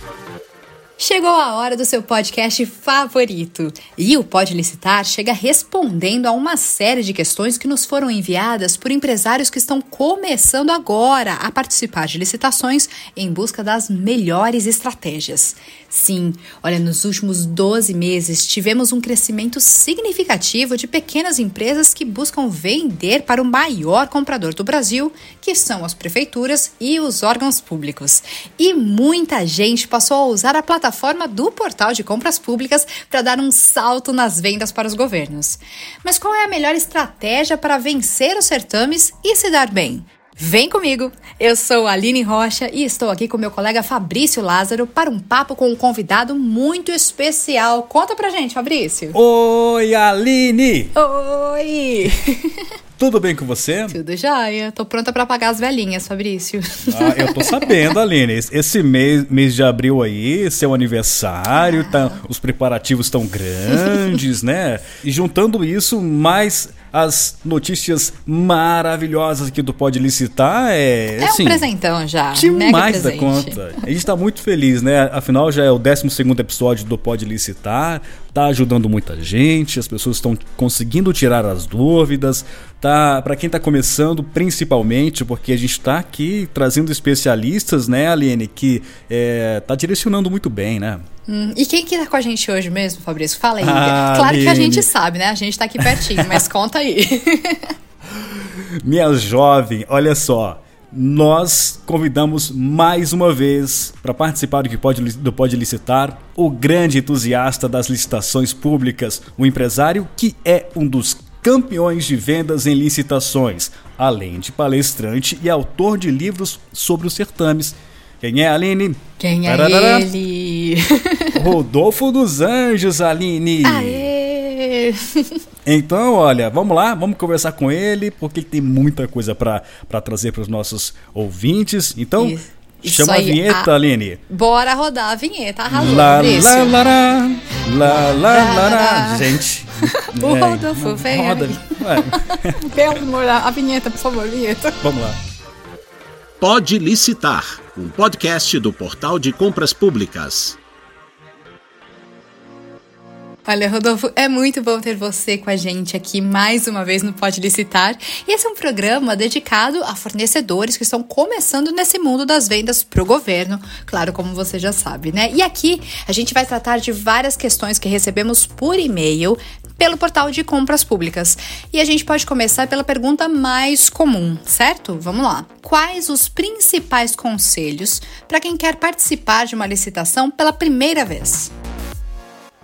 Thank you. Chegou a hora do seu podcast favorito. E o Pode Licitar chega respondendo a uma série de questões que nos foram enviadas por empresários que estão começando agora a participar de licitações em busca das melhores estratégias. Sim, olha, nos últimos 12 meses tivemos um crescimento significativo de pequenas empresas que buscam vender para o maior comprador do Brasil, que são as prefeituras e os órgãos públicos. E muita gente passou a usar a plataforma do portal de compras públicas para dar um salto nas vendas para os governos. Mas qual é a melhor estratégia para vencer os certames e se dar bem? Vem comigo! Eu sou a Aline Rocha e estou aqui com meu colega Fabrício Lázaro para um papo com um convidado muito especial. Conta pra gente, Fabrício. Oi, Aline! Oi! Tudo bem com você? Tudo jóia. Tô pronta para pagar as velhinhas, Fabrício. Ah, eu tô sabendo, Aline. Esse mês, mês de abril aí, seu aniversário, ah. tá, os preparativos estão grandes, né? E juntando isso, mais as notícias maravilhosas aqui do Pode Licitar. É, é assim, um presentão já. Demais da conta. A gente está muito feliz, né? Afinal, já é o 12 episódio do Pode Licitar. Tá ajudando muita gente, as pessoas estão conseguindo tirar as dúvidas. Tá, para quem está começando, principalmente, porque a gente está aqui trazendo especialistas, né, Aline, que é, tá direcionando muito bem, né? Hum, e quem que tá com a gente hoje mesmo, Fabrício? Fala aí. Ah, claro Aline. que a gente sabe, né? A gente está aqui pertinho, mas conta aí. Minha jovem, olha só nós convidamos mais uma vez para participar do que pode, do Pode Licitar o grande entusiasta das licitações públicas, o empresário que é um dos campeões de vendas em licitações, além de palestrante e autor de livros sobre os certames. Quem é, Aline? Quem é Tararara. ele? Rodolfo dos Anjos, Aline. Aê! Então, olha, vamos lá, vamos conversar com ele, porque ele tem muita coisa para trazer para os nossos ouvintes. Então, Isso. Chama aí, a vinheta, a... Aline. Bora rodar a vinheta, arrasou. Lá, lá, lá, lá, lá, lá, Gente. O é, Rodolfo, vem. Roda. Pelo amor, a vinheta, por favor, vinheta. Vamos lá. Pode licitar, um podcast do Portal de Compras Públicas. Olha, Rodolfo, é muito bom ter você com a gente aqui mais uma vez no Pode Licitar. E esse é um programa dedicado a fornecedores que estão começando nesse mundo das vendas para o governo, claro, como você já sabe, né? E aqui a gente vai tratar de várias questões que recebemos por e-mail pelo portal de compras públicas. E a gente pode começar pela pergunta mais comum, certo? Vamos lá. Quais os principais conselhos para quem quer participar de uma licitação pela primeira vez?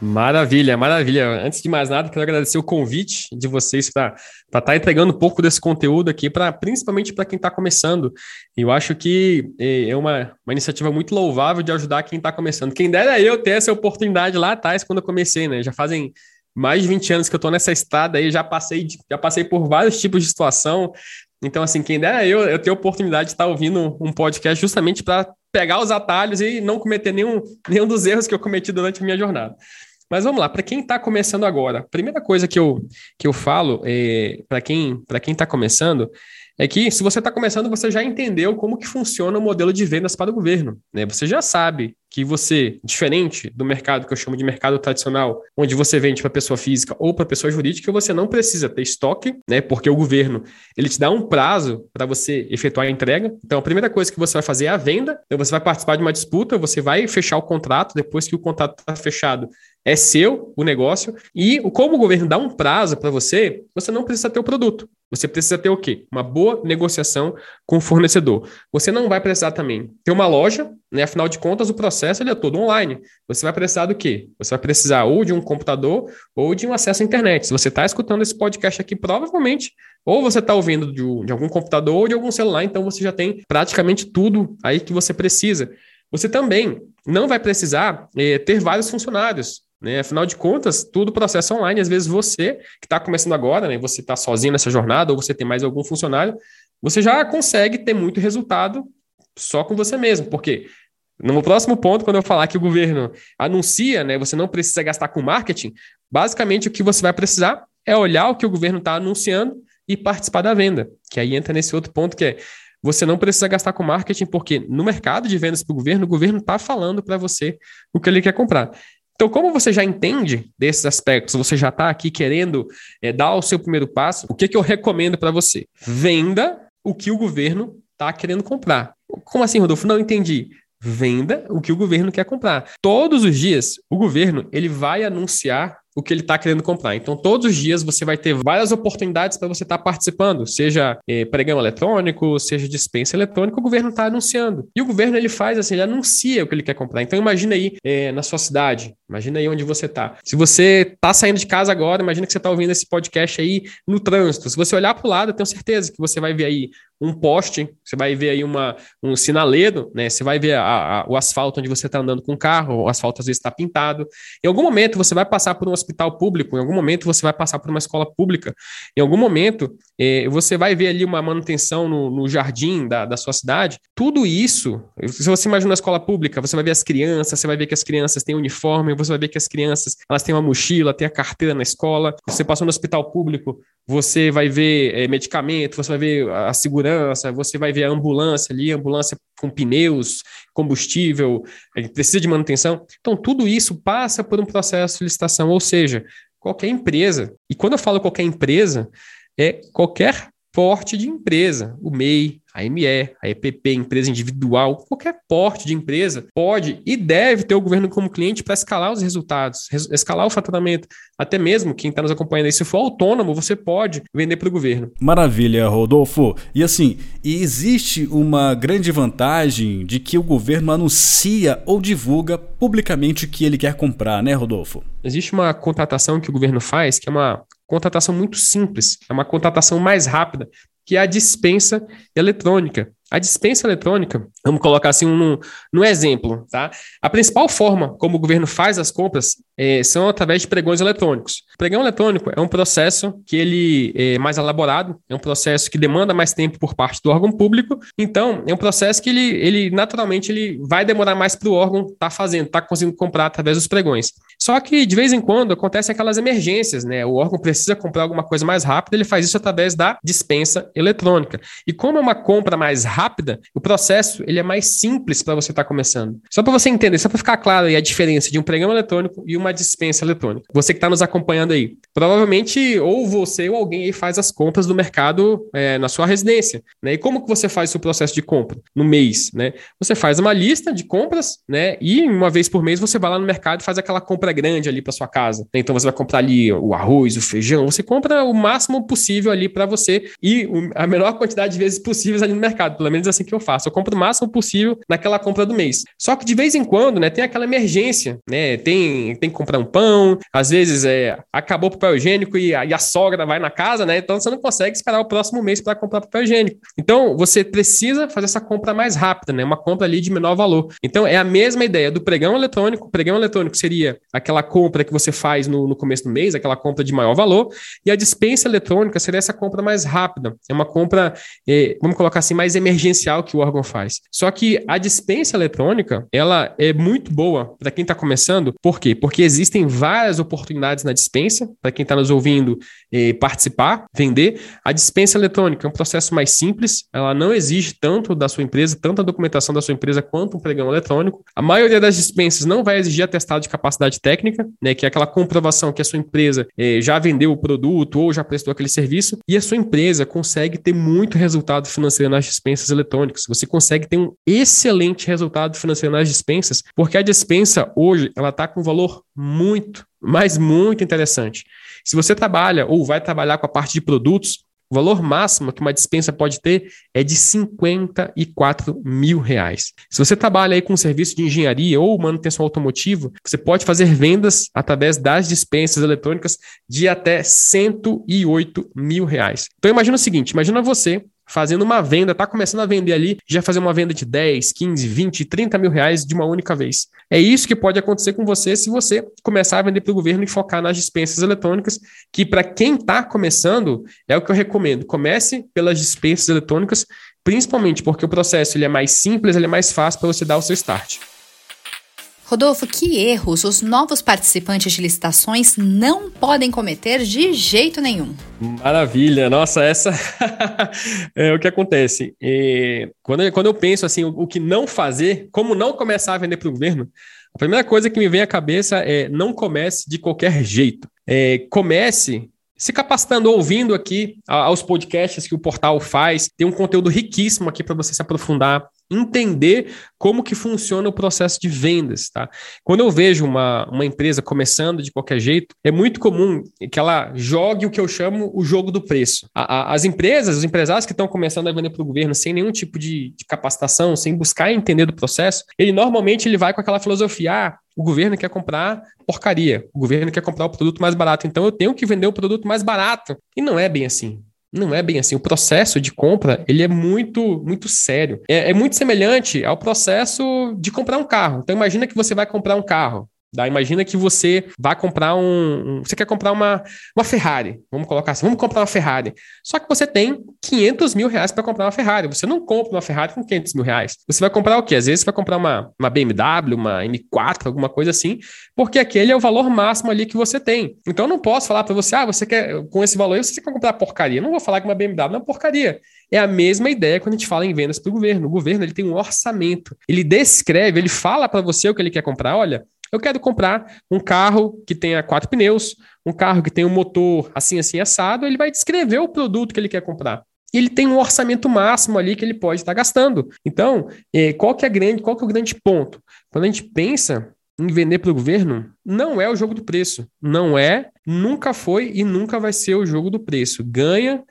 Maravilha, maravilha. Antes de mais nada, quero agradecer o convite de vocês para estar tá entregando um pouco desse conteúdo aqui, para principalmente para quem está começando. Eu acho que é, é uma, uma iniciativa muito louvável de ajudar quem está começando. Quem dera eu ter essa oportunidade lá atrás, quando eu comecei, né? Já fazem mais de 20 anos que eu estou nessa estrada aí, já passei, já passei por vários tipos de situação. Então, assim, quem dera eu, eu ter a oportunidade de estar tá ouvindo um podcast justamente para pegar os atalhos e não cometer nenhum, nenhum dos erros que eu cometi durante a minha jornada. Mas vamos lá, para quem está começando agora, a primeira coisa que eu, que eu falo é, para quem para quem está começando é que se você está começando, você já entendeu como que funciona o modelo de vendas para o governo. Né? Você já sabe que você, diferente do mercado que eu chamo de mercado tradicional, onde você vende para pessoa física ou para pessoa jurídica, você não precisa ter estoque, né? Porque o governo ele te dá um prazo para você efetuar a entrega. Então, a primeira coisa que você vai fazer é a venda. Então, você vai participar de uma disputa, você vai fechar o contrato. Depois que o contrato está fechado, é seu o negócio. E como o governo dá um prazo para você, você não precisa ter o produto. Você precisa ter o quê? Uma boa negociação com o fornecedor. Você não vai precisar também ter uma loja, né? Afinal de contas, o processo ele é todo online. Você vai precisar do quê? Você vai precisar ou de um computador ou de um acesso à internet. Se você está escutando esse podcast aqui, provavelmente, ou você está ouvindo de, de algum computador ou de algum celular, então você já tem praticamente tudo aí que você precisa. Você também não vai precisar eh, ter vários funcionários. Né? Afinal de contas, tudo processo online. Às vezes você que está começando agora, né? você está sozinho nessa jornada, ou você tem mais algum funcionário, você já consegue ter muito resultado só com você mesmo. Porque no próximo ponto, quando eu falar que o governo anuncia, né, você não precisa gastar com marketing, basicamente o que você vai precisar é olhar o que o governo está anunciando e participar da venda. Que aí entra nesse outro ponto que é você não precisa gastar com marketing, porque no mercado de vendas para o governo, o governo está falando para você o que ele quer comprar. Então, como você já entende desses aspectos, você já está aqui querendo é, dar o seu primeiro passo, o que, que eu recomendo para você? Venda o que o governo está querendo comprar. Como assim, Rodolfo? Não entendi. Venda o que o governo quer comprar. Todos os dias, o governo ele vai anunciar o que ele está querendo comprar. Então, todos os dias você vai ter várias oportunidades para você estar tá participando, seja eh, pregão eletrônico, seja dispensa eletrônica, o governo está anunciando. E o governo ele faz assim, ele anuncia o que ele quer comprar. Então, imagina aí eh, na sua cidade, imagina aí onde você está. Se você está saindo de casa agora, imagina que você está ouvindo esse podcast aí no trânsito. Se você olhar para o lado, eu tenho certeza que você vai ver aí um poste, você vai ver aí uma, um sinaleiro, né? Você vai ver a, a, o asfalto onde você está andando com o carro, o asfalto às vezes está pintado. Em algum momento você vai passar por um hospital público, em algum momento você vai passar por uma escola pública, em algum momento eh, você vai ver ali uma manutenção no, no jardim da, da, sua cidade. Tudo isso, se você imagina uma escola pública, você vai ver as crianças, você vai ver que as crianças têm uniforme, você vai ver que as crianças elas têm uma mochila, têm a carteira na escola. Você passou no hospital público, você vai ver eh, medicamento, você vai ver a segurança, você vai ver a ambulância ali, ambulância com pneus, combustível, precisa de manutenção. Então, tudo isso passa por um processo de licitação, ou seja, qualquer empresa, e quando eu falo qualquer empresa, é qualquer porte de empresa, o MEI, a ME, a EPP, empresa individual, qualquer porte de empresa pode e deve ter o governo como cliente para escalar os resultados, escalar o faturamento. Até mesmo quem está nos acompanhando aí, se for autônomo, você pode vender para o governo. Maravilha, Rodolfo. E assim, existe uma grande vantagem de que o governo anuncia ou divulga publicamente o que ele quer comprar, né, Rodolfo? Existe uma contratação que o governo faz, que é uma contratação muito simples, é uma contratação mais rápida, que é a dispensa eletrônica. A dispensa eletrônica, vamos colocar assim um, um exemplo, tá? A principal forma como o governo faz as compras é, são através de pregões eletrônicos. Pregão eletrônico é um processo que ele é mais elaborado, é um processo que demanda mais tempo por parte do órgão público, então é um processo que ele, ele naturalmente ele vai demorar mais para o órgão estar tá fazendo, estar tá conseguindo comprar através dos pregões. Só que de vez em quando acontecem aquelas emergências, né? O órgão precisa comprar alguma coisa mais rápida, ele faz isso através da dispensa eletrônica. E como é uma compra mais rápida, o processo ele é mais simples para você estar tá começando. Só para você entender, só para ficar claro aí a diferença de um pregão eletrônico e uma dispensa eletrônica. Você que está nos acompanhando aí, provavelmente ou você ou alguém aí faz as compras do mercado é, na sua residência, né? E como que você faz o processo de compra no mês, né? Você faz uma lista de compras, né? E uma vez por mês você vai lá no mercado e faz aquela compra grande ali para sua casa. Então você vai comprar ali o arroz, o feijão, você compra o máximo possível ali para você e a menor quantidade de vezes possíveis ali no mercado, pelo menos assim que eu faço. Eu compro o máximo possível naquela compra do mês. Só que de vez em quando, né, tem aquela emergência, né? Tem, tem comprar um pão, às vezes é, acabou o papel higiênico e a, e a sogra vai na casa, né? Então você não consegue esperar o próximo mês para comprar papel higiênico. Então você precisa fazer essa compra mais rápida, né? Uma compra ali de menor valor. Então é a mesma ideia do pregão eletrônico. O pregão eletrônico seria aquela compra que você faz no, no começo do mês, aquela compra de maior valor, e a dispensa eletrônica seria essa compra mais rápida. É uma compra, é, vamos colocar assim, mais emergencial que o órgão faz. Só que a dispensa eletrônica, ela é muito boa para quem está começando. Por quê? Porque existem várias oportunidades na dispensa, para quem está nos ouvindo eh, participar, vender. A dispensa eletrônica é um processo mais simples, ela não exige tanto da sua empresa, tanto a documentação da sua empresa quanto um pregão eletrônico. A maioria das dispensas não vai exigir atestado de capacidade técnica, né, que é aquela comprovação que a sua empresa eh, já vendeu o produto ou já prestou aquele serviço, e a sua empresa consegue ter muito resultado financeiro nas dispensas eletrônicas. Você consegue ter um excelente resultado financeiro nas dispensas, porque a dispensa hoje ela está com um valor muito, mas muito interessante. Se você trabalha ou vai trabalhar com a parte de produtos, o valor máximo que uma dispensa pode ter é de 54 mil reais. Se você trabalha aí com serviço de engenharia ou manutenção automotiva, você pode fazer vendas através das dispensas eletrônicas de até 108 mil reais. Então imagina o seguinte, imagina você fazendo uma venda, está começando a vender ali, já fazer uma venda de 10, 15, 20, 30 mil reais de uma única vez. É isso que pode acontecer com você se você começar a vender para o governo e focar nas dispensas eletrônicas, que para quem está começando, é o que eu recomendo. Comece pelas dispensas eletrônicas, principalmente porque o processo ele é mais simples, ele é mais fácil para você dar o seu start. Rodolfo, que erros os novos participantes de licitações não podem cometer de jeito nenhum? Maravilha, nossa, essa é o que acontece. E quando, eu, quando eu penso assim, o, o que não fazer, como não começar a vender para o governo, a primeira coisa que me vem à cabeça é não comece de qualquer jeito. É, comece se capacitando, ouvindo aqui aos podcasts que o portal faz. Tem um conteúdo riquíssimo aqui para você se aprofundar entender como que funciona o processo de vendas, tá? Quando eu vejo uma, uma empresa começando de qualquer jeito, é muito comum que ela jogue o que eu chamo o jogo do preço. A, a, as empresas, os empresários que estão começando a vender para o governo sem nenhum tipo de, de, capacitação, sem buscar entender do processo, ele normalmente ele vai com aquela filosofia, ah, o governo quer comprar porcaria, o governo quer comprar o produto mais barato, então eu tenho que vender o produto mais barato. E não é bem assim. Não é bem assim. O processo de compra ele é muito, muito sério. É, é muito semelhante ao processo de comprar um carro. Então imagina que você vai comprar um carro. Tá? Imagina que você vai comprar um, um, Você quer comprar uma, uma Ferrari. Vamos colocar assim: vamos comprar uma Ferrari. Só que você tem 500 mil reais para comprar uma Ferrari. Você não compra uma Ferrari com 500 mil reais. Você vai comprar o quê? Às vezes você vai comprar uma, uma BMW, uma M4, alguma coisa assim, porque aquele é o valor máximo ali que você tem. Então eu não posso falar para você: ah, você quer, com esse valor aí, você quer comprar porcaria. Eu não vou falar que uma BMW é uma porcaria. É a mesma ideia quando a gente fala em vendas para o governo. O governo ele tem um orçamento. Ele descreve, ele fala para você o que ele quer comprar. Olha, eu quero comprar um carro que tenha quatro pneus, um carro que tenha um motor assim, assim, assado. Ele vai descrever o produto que ele quer comprar. Ele tem um orçamento máximo ali que ele pode estar gastando. Então, é, qual que é grande, qual que é o grande ponto? Quando a gente pensa em vender para o governo, não é o jogo do preço. Não é, nunca foi e nunca vai ser o jogo do preço. Ganha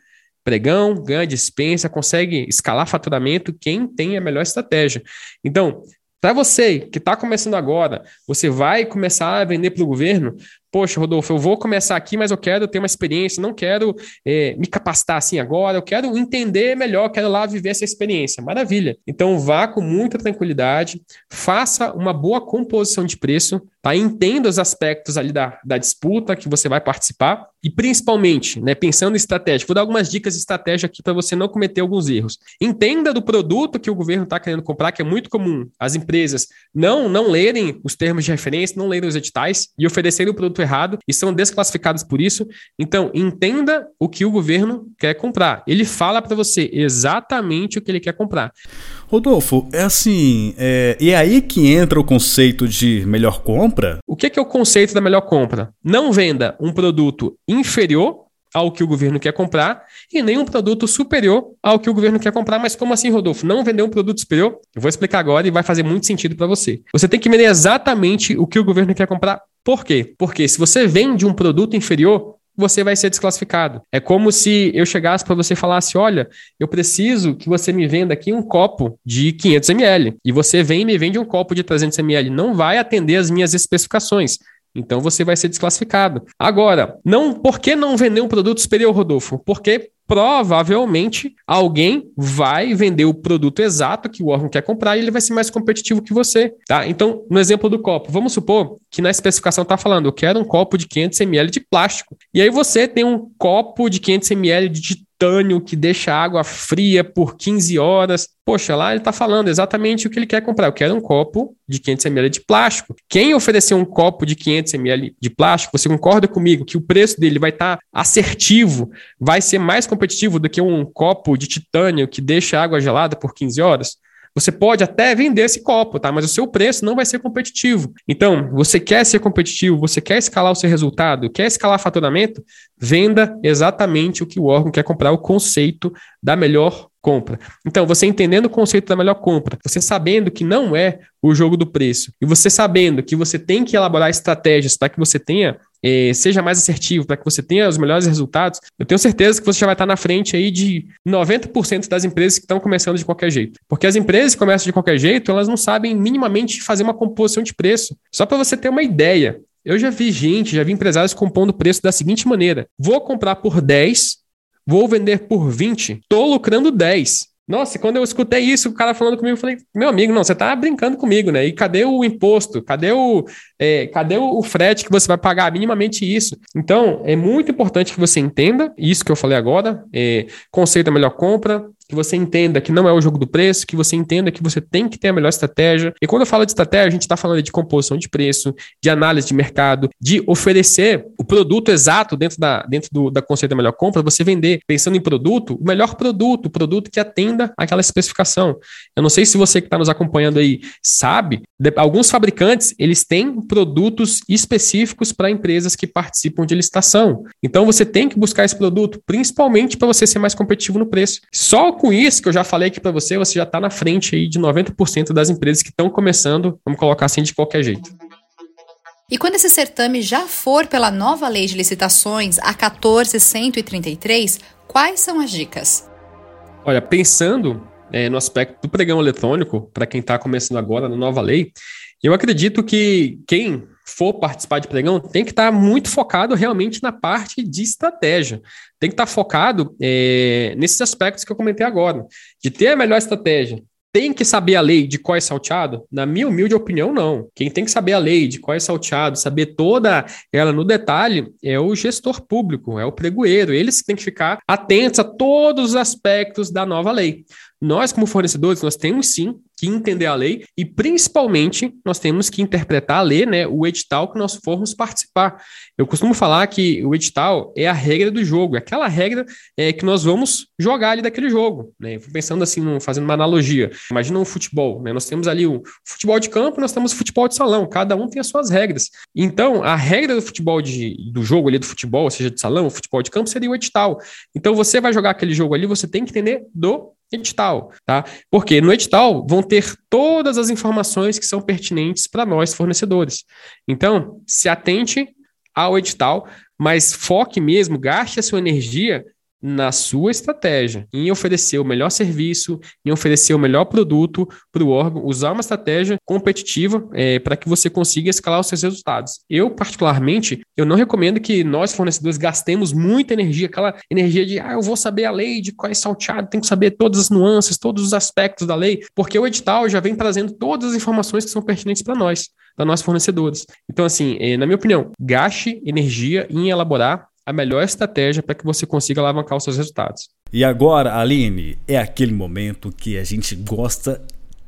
pregão, ganha dispensa, consegue escalar faturamento quem tem a melhor estratégia. Então, para você que está começando agora, você vai começar a vender para o governo, poxa, Rodolfo, eu vou começar aqui, mas eu quero ter uma experiência, não quero é, me capacitar assim agora, eu quero entender melhor, quero lá viver essa experiência. Maravilha. Então vá com muita tranquilidade, faça uma boa composição de preço, tá? Entenda os aspectos ali da, da disputa que você vai participar e principalmente, né, pensando em estratégia, vou dar algumas dicas de estratégia aqui para você não cometer alguns erros. Entenda do produto que o governo está querendo comprar, que é muito comum as empresas não não lerem os termos de referência, não lerem os editais e oferecerem o produto errado e são desclassificados por isso. Então, entenda o que o governo quer comprar. Ele fala para você exatamente o que ele quer comprar. Rodolfo, é assim, é, e é aí que entra o conceito de melhor compra? O que é, que é o conceito da melhor compra? Não venda um produto inferior ao que o governo quer comprar e nem um produto superior ao que o governo quer comprar. Mas como assim, Rodolfo? Não vender um produto superior? Eu vou explicar agora e vai fazer muito sentido para você. Você tem que vender exatamente o que o governo quer comprar por quê? Porque se você vende um produto inferior, você vai ser desclassificado. É como se eu chegasse para você e falasse: olha, eu preciso que você me venda aqui um copo de 500 ml. E você vem e me vende um copo de 300 ml. Não vai atender as minhas especificações. Então você vai ser desclassificado. Agora, não, por que não vender um produto superior, Rodolfo? Porque provavelmente alguém vai vender o produto exato que o órgão quer comprar e ele vai ser mais competitivo que você, tá? Então, no exemplo do copo, vamos supor que na especificação está falando, eu quero um copo de 500 ml de plástico. E aí você tem um copo de 500 ml de titânio que deixa a água fria por 15 horas. Poxa, lá ele está falando exatamente o que ele quer comprar. Eu quero um copo de 500 ml de plástico. Quem oferecer um copo de 500 ml de plástico, você concorda comigo que o preço dele vai estar tá assertivo, vai ser mais competitivo do que um copo de titânio que deixa a água gelada por 15 horas? Você pode até vender esse copo, tá? Mas o seu preço não vai ser competitivo. Então, você quer ser competitivo, você quer escalar o seu resultado, quer escalar faturamento, venda exatamente o que o órgão quer comprar, o conceito da melhor compra. Então, você entendendo o conceito da melhor compra, você sabendo que não é o jogo do preço, e você sabendo que você tem que elaborar estratégias para que você tenha eh, seja mais assertivo, para que você tenha os melhores resultados, eu tenho certeza que você já vai estar na frente aí de 90% das empresas que estão começando de qualquer jeito. Porque as empresas que começam de qualquer jeito, elas não sabem minimamente fazer uma composição de preço. Só para você ter uma ideia, eu já vi gente, já vi empresários compondo preço da seguinte maneira: vou comprar por 10, vou vender por 20, estou lucrando 10. Nossa, quando eu escutei isso, o cara falando comigo, eu falei, meu amigo, não, você tá brincando comigo, né? E cadê o imposto? Cadê o, é, cadê o frete que você vai pagar minimamente isso? Então, é muito importante que você entenda isso que eu falei agora, é, conceito da melhor compra, que você entenda que não é o jogo do preço, que você entenda que você tem que ter a melhor estratégia. E quando eu falo de estratégia, a gente está falando de composição de preço, de análise de mercado, de oferecer o produto exato dentro da, dentro do, da conceito da melhor compra, você vender pensando em produto, o melhor produto, o produto que atenda aquela especificação. Eu não sei se você que está nos acompanhando aí sabe, de, alguns fabricantes eles têm produtos específicos para empresas que participam de licitação. Então você tem que buscar esse produto, principalmente para você ser mais competitivo no preço. Só com isso que eu já falei aqui para você, você já está na frente aí de 90% das empresas que estão começando, vamos colocar assim de qualquer jeito. E quando esse certame já for pela nova lei de licitações, a 14133, quais são as dicas? Olha, pensando é, no aspecto do pregão eletrônico, para quem está começando agora na nova lei, eu acredito que quem for participar de pregão tem que estar tá muito focado realmente na parte de estratégia. Tem que estar tá focado é, nesses aspectos que eu comentei agora, de ter a melhor estratégia, tem que saber a lei de qual é salteado? Na minha humilde opinião, não. Quem tem que saber a lei de qual é salteado, saber toda ela no detalhe, é o gestor público, é o pregoeiro. Eles têm que ficar atentos a todos os aspectos da nova lei. Nós, como fornecedores, nós temos sim que entender a lei e, principalmente, nós temos que interpretar a lei, né, o edital que nós formos participar. Eu costumo falar que o edital é a regra do jogo, é aquela regra é, que nós vamos jogar ali daquele jogo. Né? Pensando assim, fazendo uma analogia, imagina um futebol, né? nós temos ali o futebol de campo, nós temos o futebol de salão, cada um tem as suas regras. Então, a regra do futebol de, do jogo ali do futebol, seja de salão, futebol de campo, seria o edital. Então, você vai jogar aquele jogo ali, você tem que entender do edital, tá? Porque no edital vão ter todas as informações que são pertinentes para nós fornecedores. Então, se atente ao edital, mas foque mesmo, gaste a sua energia na sua estratégia, em oferecer o melhor serviço, em oferecer o melhor produto para o órgão, usar uma estratégia competitiva é, para que você consiga escalar os seus resultados. Eu, particularmente, eu não recomendo que nós, fornecedores, gastemos muita energia, aquela energia de, ah, eu vou saber a lei, de qual é salteado, tenho que saber todas as nuances, todos os aspectos da lei, porque o edital já vem trazendo todas as informações que são pertinentes para nós, para nós fornecedores. Então, assim, é, na minha opinião, gaste energia em elaborar a melhor estratégia para que você consiga alavancar os seus resultados. E agora, Aline, é aquele momento que a gente gosta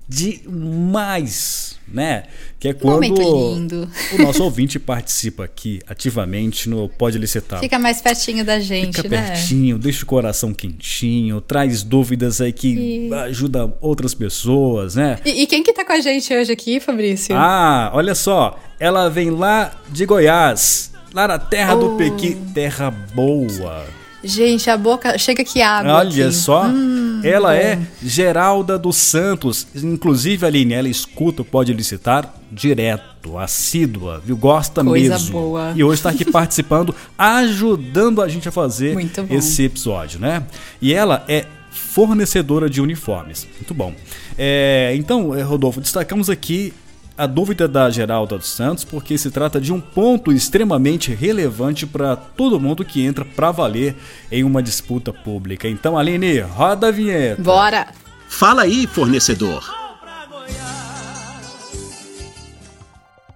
demais, né? Que é quando o nosso ouvinte participa aqui ativamente no Pode Licitar. Fica mais pertinho da gente, Fica né? pertinho, deixa o coração quentinho, traz dúvidas aí que e... ajuda outras pessoas, né? E, e, quem que tá com a gente hoje aqui, Fabrício? Ah, olha só, ela vem lá de Goiás, Lá na terra oh. do Pequi, terra boa. Gente, a boca chega aqui água. Olha aqui. só, hum, ela bom. é Geralda dos Santos. Inclusive, Aline, ela escuta, pode licitar direto, assídua, viu? Gosta Coisa mesmo. Boa. E hoje está aqui participando, ajudando a gente a fazer esse episódio, né? E ela é fornecedora de uniformes. Muito bom. É, então, Rodolfo, destacamos aqui a dúvida da Geralda dos Santos, porque se trata de um ponto extremamente relevante para todo mundo que entra para valer em uma disputa pública. Então, Aline, roda a vinheta. Bora! Fala aí, fornecedor.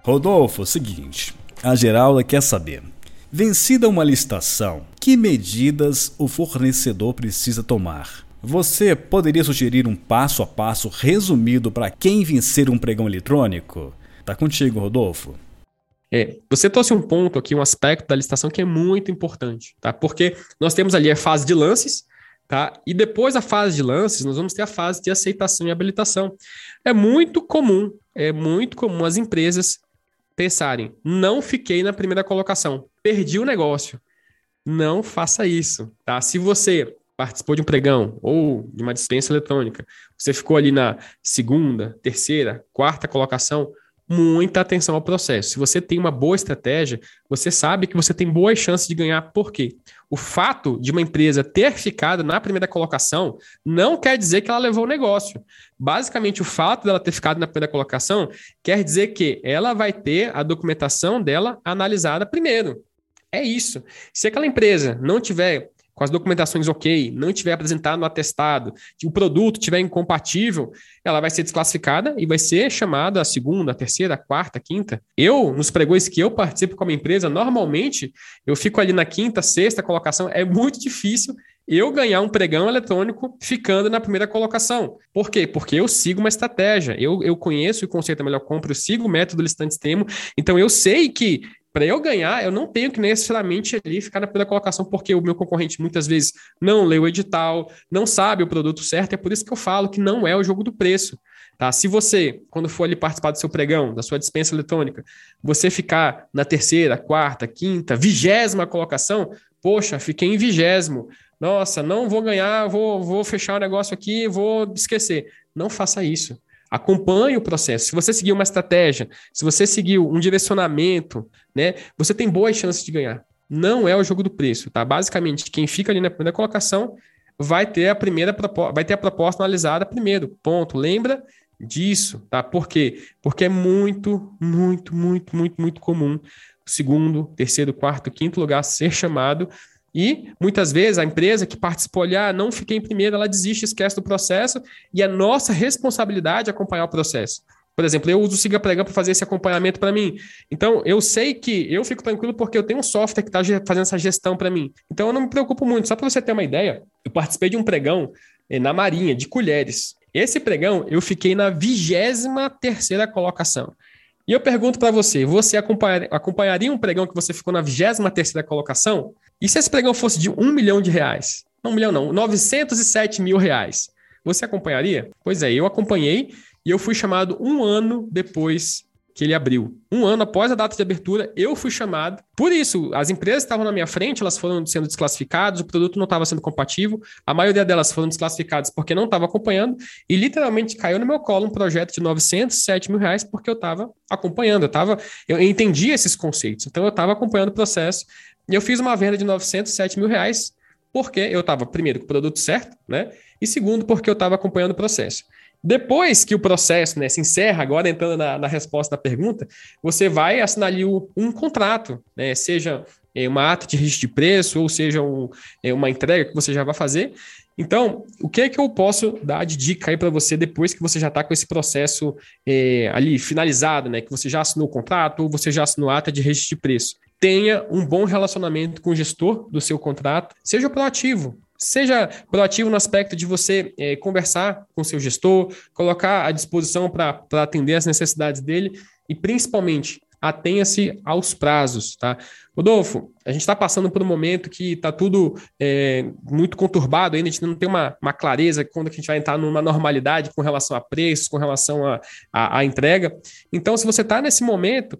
Rodolfo, seguinte, a Geralda quer saber. Vencida uma licitação, que medidas o fornecedor precisa tomar? Você poderia sugerir um passo a passo resumido para quem vencer um pregão eletrônico? Tá contigo, Rodolfo. É, você trouxe um ponto aqui, um aspecto da licitação que é muito importante, tá? Porque nós temos ali a fase de lances, tá? E depois da fase de lances, nós vamos ter a fase de aceitação e habilitação. É muito comum, é muito comum as empresas pensarem: não fiquei na primeira colocação, perdi o negócio. Não faça isso, tá? Se você participou de um pregão ou de uma dispensa eletrônica, você ficou ali na segunda, terceira, quarta colocação, muita atenção ao processo. Se você tem uma boa estratégia, você sabe que você tem boas chances de ganhar. Por quê? O fato de uma empresa ter ficado na primeira colocação não quer dizer que ela levou o negócio. Basicamente, o fato dela ter ficado na primeira colocação quer dizer que ela vai ter a documentação dela analisada primeiro. É isso. Se aquela empresa não tiver com as documentações ok, não tiver apresentado no atestado, o produto tiver incompatível, ela vai ser desclassificada e vai ser chamada a segunda, a terceira, a quarta, a quinta. Eu, nos pregões que eu participo com a minha empresa, normalmente eu fico ali na quinta, sexta colocação, é muito difícil eu ganhar um pregão eletrônico ficando na primeira colocação. Por quê? Porque eu sigo uma estratégia. Eu, eu conheço o conceito da melhor compra, eu sigo o método listante extremo. Então eu sei que para eu ganhar, eu não tenho que necessariamente ali ficar na primeira colocação, porque o meu concorrente muitas vezes não lê o edital, não sabe o produto certo. É por isso que eu falo que não é o jogo do preço. Tá? Se você, quando for ali participar do seu pregão, da sua dispensa eletrônica, você ficar na terceira, quarta, quinta, vigésima colocação, poxa, fiquei em vigésimo. Nossa, não vou ganhar, vou, vou fechar o negócio aqui, vou esquecer. Não faça isso. Acompanhe o processo. Se você seguir uma estratégia, se você seguir um direcionamento, né, você tem boas chances de ganhar. Não é o jogo do preço, tá? Basicamente, quem fica ali na primeira colocação vai ter a primeira vai ter a proposta analisada primeiro. Ponto. Lembra disso, tá? Por quê? Porque é muito, muito, muito, muito, muito comum o segundo, terceiro, quarto, quinto lugar ser chamado e muitas vezes a empresa que participou ali, ah, não fiquei em primeiro, ela desiste, esquece do processo, e é nossa responsabilidade acompanhar o processo. Por exemplo, eu uso o Siga Pregão para fazer esse acompanhamento para mim. Então, eu sei que eu fico tranquilo porque eu tenho um software que está fazendo essa gestão para mim. Então, eu não me preocupo muito. Só para você ter uma ideia, eu participei de um pregão eh, na Marinha, de colheres. Esse pregão, eu fiquei na vigésima terceira colocação. E eu pergunto para você, você acompanhar, acompanharia um pregão que você ficou na vigésima terceira colocação? E se esse pregão fosse de um milhão de reais? Não, um milhão não, 907 mil reais. Você acompanharia? Pois é, eu acompanhei e eu fui chamado um ano depois que ele abriu. Um ano após a data de abertura, eu fui chamado. Por isso, as empresas estavam na minha frente, elas foram sendo desclassificadas, o produto não estava sendo compatível, a maioria delas foram desclassificadas porque não estava acompanhando, e literalmente caiu no meu colo um projeto de 907 mil reais porque eu estava acompanhando, eu, tava, eu entendi esses conceitos, então eu estava acompanhando o processo, e eu fiz uma venda de 907 mil reais porque eu estava, primeiro, com o produto certo, né? E segundo, porque eu estava acompanhando o processo. Depois que o processo né, se encerra, agora entrando na, na resposta da pergunta, você vai assinar ali o, um contrato, né, seja é, uma ata de registro de preço, ou seja um, é, uma entrega que você já vai fazer. Então, o que é que eu posso dar de dica aí para você depois que você já está com esse processo é, ali finalizado, né? Que você já assinou o contrato ou você já assinou a ata de registro de preço. Tenha um bom relacionamento com o gestor do seu contrato, seja proativo. Seja proativo no aspecto de você é, conversar com seu gestor, colocar à disposição para atender as necessidades dele e, principalmente, atenha-se aos prazos, tá? Rodolfo, a gente está passando por um momento que está tudo é, muito conturbado ainda, a gente não tem uma, uma, clareza quando a gente vai entrar numa normalidade com relação a preços, com relação à entrega. Então, se você está nesse momento,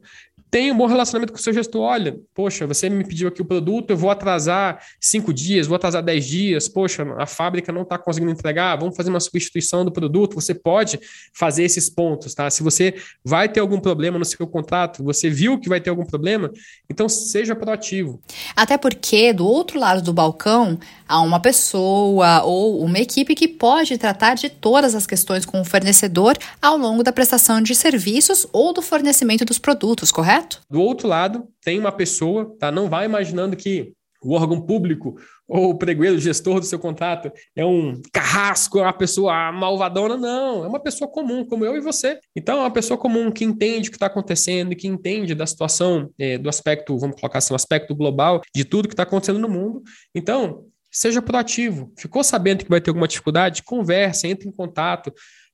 tenha um bom relacionamento com o seu gestor. Olha, poxa, você me pediu aqui o produto, eu vou atrasar cinco dias, vou atrasar dez dias, poxa, a fábrica não está conseguindo entregar, vamos fazer uma substituição do produto. Você pode fazer esses pontos, tá? Se você vai ter algum problema no seu contrato, você viu que vai ter algum problema, então seja proativo. Até porque do outro lado do balcão há uma pessoa ou uma equipe que pode tratar de todas as questões com o fornecedor ao longo da prestação de serviços ou do fornecimento dos produtos, correto? Do outro lado, tem uma pessoa, tá? Não vai imaginando que o órgão público ou o pregueiro, o gestor do seu contrato é um carrasco, é uma pessoa malvadona. Não, é uma pessoa comum, como eu e você. Então, é uma pessoa comum que entende o que está acontecendo, que entende da situação, é, do aspecto, vamos colocar assim, o aspecto global de tudo que está acontecendo no mundo. Então, seja proativo. Ficou sabendo que vai ter alguma dificuldade? Converse, entre em contato.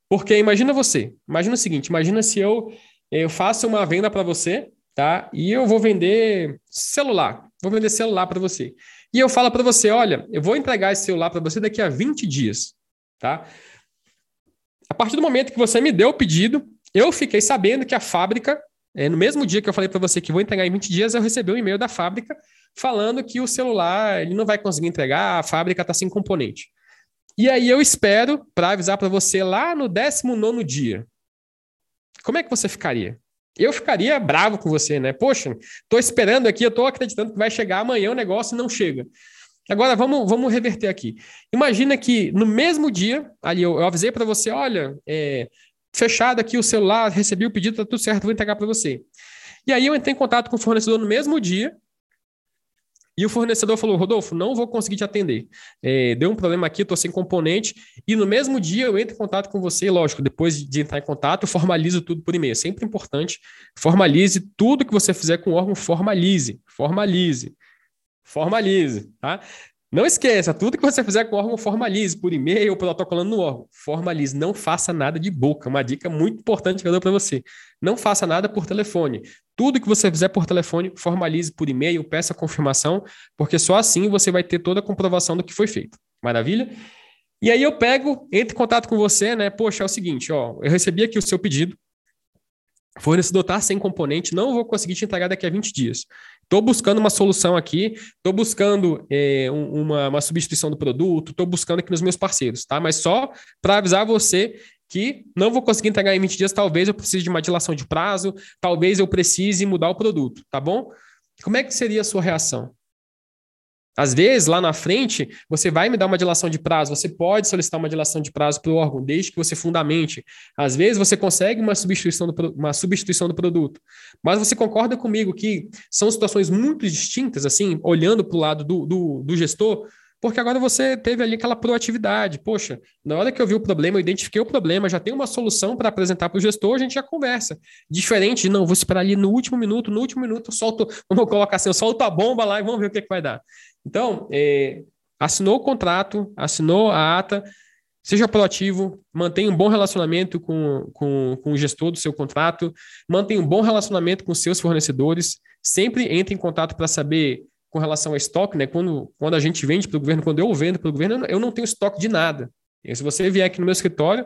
Porque imagina você, imagina o seguinte, imagina se eu eu faço uma venda para você, tá? E eu vou vender celular. Vou vender celular para você. E eu falo para você, olha, eu vou entregar esse celular para você daqui a 20 dias, tá? A partir do momento que você me deu o pedido, eu fiquei sabendo que a fábrica, é, no mesmo dia que eu falei para você que vou entregar em 20 dias, eu recebi um e-mail da fábrica falando que o celular ele não vai conseguir entregar, a fábrica está sem componente. E aí eu espero para avisar para você lá no 19 dia como é que você ficaria? Eu ficaria bravo com você, né? Poxa, estou esperando aqui, eu estou acreditando que vai chegar amanhã o negócio e não chega. Agora, vamos, vamos reverter aqui. Imagina que no mesmo dia, ali eu, eu avisei para você, olha, é, fechado aqui o celular, recebi o pedido, tá tudo certo, vou entregar para você. E aí eu entrei em contato com o fornecedor no mesmo dia e o fornecedor falou: Rodolfo, não vou conseguir te atender. É, deu um problema aqui, estou sem componente. E no mesmo dia eu entro em contato com você. Lógico, depois de entrar em contato, formalizo tudo por e-mail. É sempre importante. Formalize tudo que você fizer com o órgão, formalize. Formalize. Formalize. Tá? Não esqueça, tudo que você fizer com o órgão, formalize por e-mail protocolando no órgão. Formalize, não faça nada de boca. Uma dica muito importante que eu dou para você. Não faça nada por telefone. Tudo que você fizer por telefone, formalize por e-mail, peça confirmação, porque só assim você vai ter toda a comprovação do que foi feito. Maravilha? E aí eu pego, entro em contato com você, né? Poxa, é o seguinte, ó, eu recebi aqui o seu pedido, fornecedor está sem componente, não vou conseguir te entregar daqui a 20 dias. Estou buscando uma solução aqui, estou buscando é, uma, uma, substituição do produto, estou buscando aqui nos meus parceiros, tá? Mas só para avisar você que não vou conseguir entregar em 20 dias, talvez eu precise de uma dilação de prazo, talvez eu precise mudar o produto, tá bom? Como é que seria a sua reação? Às vezes, lá na frente, você vai me dar uma dilação de prazo, você pode solicitar uma dilação de prazo para o órgão, desde que você fundamente. Às vezes, você consegue uma substituição, do, uma substituição do produto. Mas você concorda comigo que são situações muito distintas, assim, olhando para o lado do, do, do gestor, porque agora você teve ali aquela proatividade. Poxa, na hora que eu vi o problema, eu identifiquei o problema, já tem uma solução para apresentar para o gestor, a gente já conversa. Diferente de, não, vou esperar ali no último minuto, no último minuto, eu solto, vamos colocar assim, eu solto a bomba lá e vamos ver o que, que vai dar. Então, é, assinou o contrato, assinou a ata, seja proativo, mantenha um bom relacionamento com, com, com o gestor do seu contrato, mantenha um bom relacionamento com seus fornecedores, sempre entre em contato para saber com relação a estoque, né? Quando, quando a gente vende para o governo, quando eu vendo para o governo, eu não tenho estoque de nada. E se você vier aqui no meu escritório,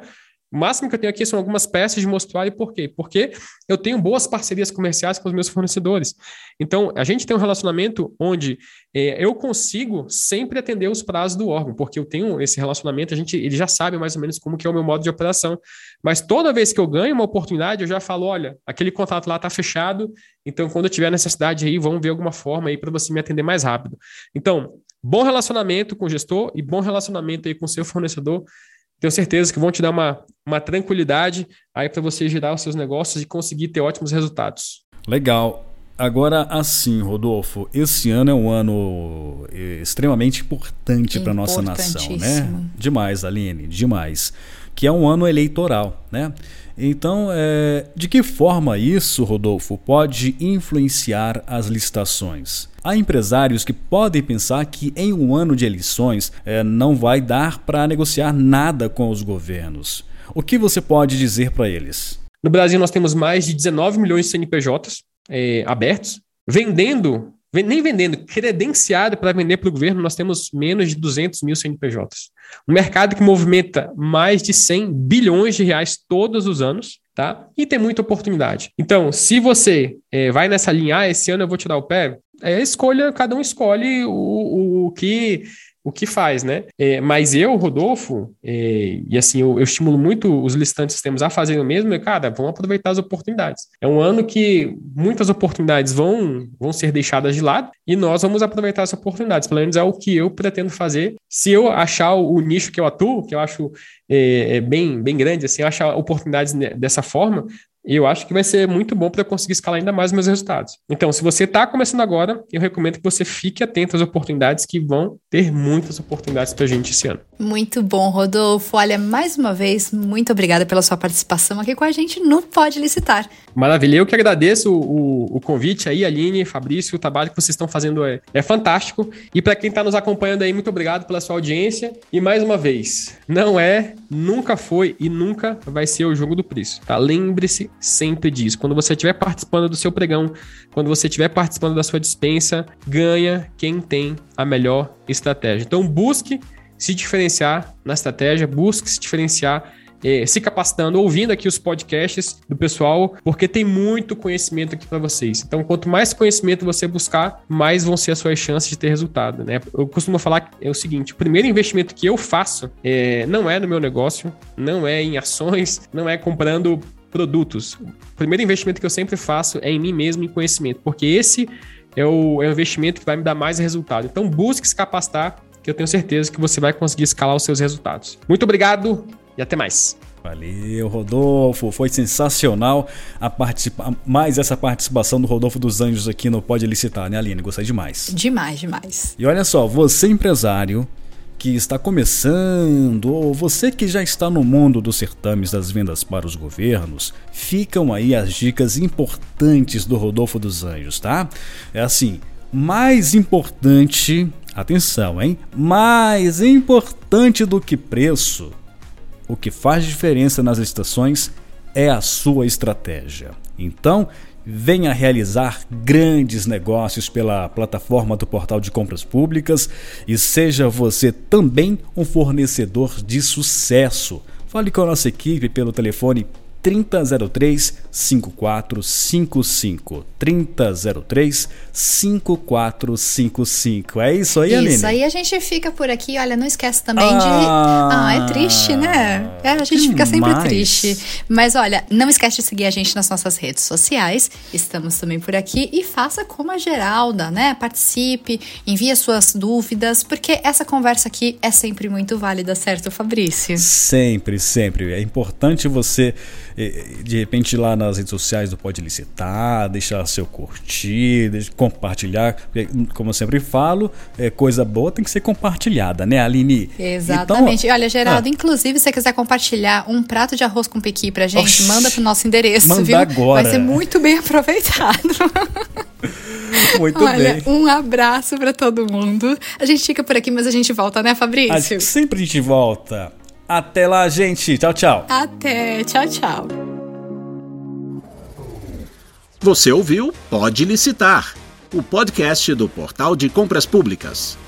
o máximo que eu tenho aqui são algumas peças de mostruário. E por quê? Porque eu tenho boas parcerias comerciais com os meus fornecedores. Então, a gente tem um relacionamento onde é, eu consigo sempre atender os prazos do órgão, porque eu tenho esse relacionamento, a gente, ele já sabe mais ou menos como que é o meu modo de operação. Mas toda vez que eu ganho uma oportunidade, eu já falo, olha, aquele contrato lá está fechado, então quando eu tiver necessidade aí, vamos ver alguma forma aí para você me atender mais rápido. Então, bom relacionamento com o gestor e bom relacionamento aí com o seu fornecedor tenho certeza que vão te dar uma, uma tranquilidade aí para você girar os seus negócios e conseguir ter ótimos resultados. Legal. Agora, assim, Rodolfo, esse ano é um ano eh, extremamente importante para nossa nação, né? Demais, Aline, demais. Que é um ano eleitoral, né? Então, é, de que forma isso, Rodolfo, pode influenciar as licitações? Há empresários que podem pensar que em um ano de eleições é, não vai dar para negociar nada com os governos. O que você pode dizer para eles? No Brasil, nós temos mais de 19 milhões de CNPJs é, abertos, vendendo nem vendendo, credenciado para vender para o governo, nós temos menos de 200 mil CNPJs. Um mercado que movimenta mais de 100 bilhões de reais todos os anos, tá? E tem muita oportunidade. Então, se você é, vai nessa linha, ah, esse ano eu vou tirar o pé, é escolha, cada um escolhe o, o que o que faz, né? É, mas eu, Rodolfo, é, e assim, eu, eu, estimulo muito os listantes sistemas a fazerem o mesmo, e, cara, vão aproveitar as oportunidades. É um ano que muitas oportunidades vão, vão ser deixadas de lado e nós vamos aproveitar as oportunidades. Pelo menos é o que eu pretendo fazer. Se eu achar o, o nicho que eu atuo, que eu acho é, é bem, bem grande, assim, eu achar oportunidades dessa forma, e eu acho que vai ser muito bom para conseguir escalar ainda mais os meus resultados. Então, se você está começando agora, eu recomendo que você fique atento às oportunidades que vão ter muitas oportunidades para a gente esse ano. Muito bom, Rodolfo. Olha, mais uma vez, muito obrigada pela sua participação aqui com a gente no Pode Licitar. Maravilha. Eu que agradeço o, o convite aí, Aline, Fabrício, o trabalho que vocês estão fazendo é, é fantástico. E para quem está nos acompanhando aí, muito obrigado pela sua audiência. E mais uma vez, não é, nunca foi e nunca vai ser o jogo do preço, tá? Lembre-se sempre disso. Quando você estiver participando do seu pregão, quando você estiver participando da sua dispensa, ganha quem tem a melhor estratégia. Então busque se diferenciar na estratégia, busque se diferenciar é, se capacitando, ouvindo aqui os podcasts do pessoal, porque tem muito conhecimento aqui para vocês. Então, quanto mais conhecimento você buscar, mais vão ser as suas chances de ter resultado. Né? Eu costumo falar é o seguinte: o primeiro investimento que eu faço é, não é no meu negócio, não é em ações, não é comprando produtos. O primeiro investimento que eu sempre faço é em mim mesmo, em conhecimento, porque esse é o, é o investimento que vai me dar mais resultado. Então, busque se capacitar, que eu tenho certeza que você vai conseguir escalar os seus resultados. Muito obrigado e até mais. Valeu, Rodolfo. Foi sensacional a participa mais essa participação do Rodolfo dos Anjos aqui no Pode Licitar, né, Aline? Gostei demais. Demais, demais. E olha só, você empresário que está começando ou você que já está no mundo dos certames das vendas para os governos, ficam aí as dicas importantes do Rodolfo dos Anjos, tá? É assim, mais importante, atenção, hein? Mais importante do que preço, o que faz diferença nas licitações é a sua estratégia. Então, venha realizar grandes negócios pela plataforma do Portal de Compras Públicas e seja você também um fornecedor de sucesso. Fale com a nossa equipe pelo telefone 3003 5455. 3003 5455. É isso aí, Aline? Isso aí a gente fica por aqui. Olha, não esquece também ah, de. Ah, é triste, né? É, a gente fica sempre triste. Mas olha, não esquece de seguir a gente nas nossas redes sociais. Estamos também por aqui. E faça como a Geralda, né? Participe, envie suas dúvidas, porque essa conversa aqui é sempre muito válida, certo, Fabrício? Sempre, sempre. É importante você de repente lá nas redes sociais do Pode Licitar, deixar seu curtir, compartilhar. Como eu sempre falo, é, coisa boa tem que ser compartilhada, né, Aline? Exatamente. Então, Olha, Geraldo, ah, inclusive, se você quiser compartilhar um prato de arroz com pequi pra gente, oxi, manda pro nosso endereço, manda viu? agora. Vai ser muito bem aproveitado. Muito Olha, bem. um abraço para todo mundo. A gente fica por aqui, mas a gente volta, né, Fabrício? A, sempre a gente volta. Até lá, gente. Tchau, tchau. Até. Tchau, tchau. Você ouviu Pode Licitar, o podcast do Portal de Compras Públicas.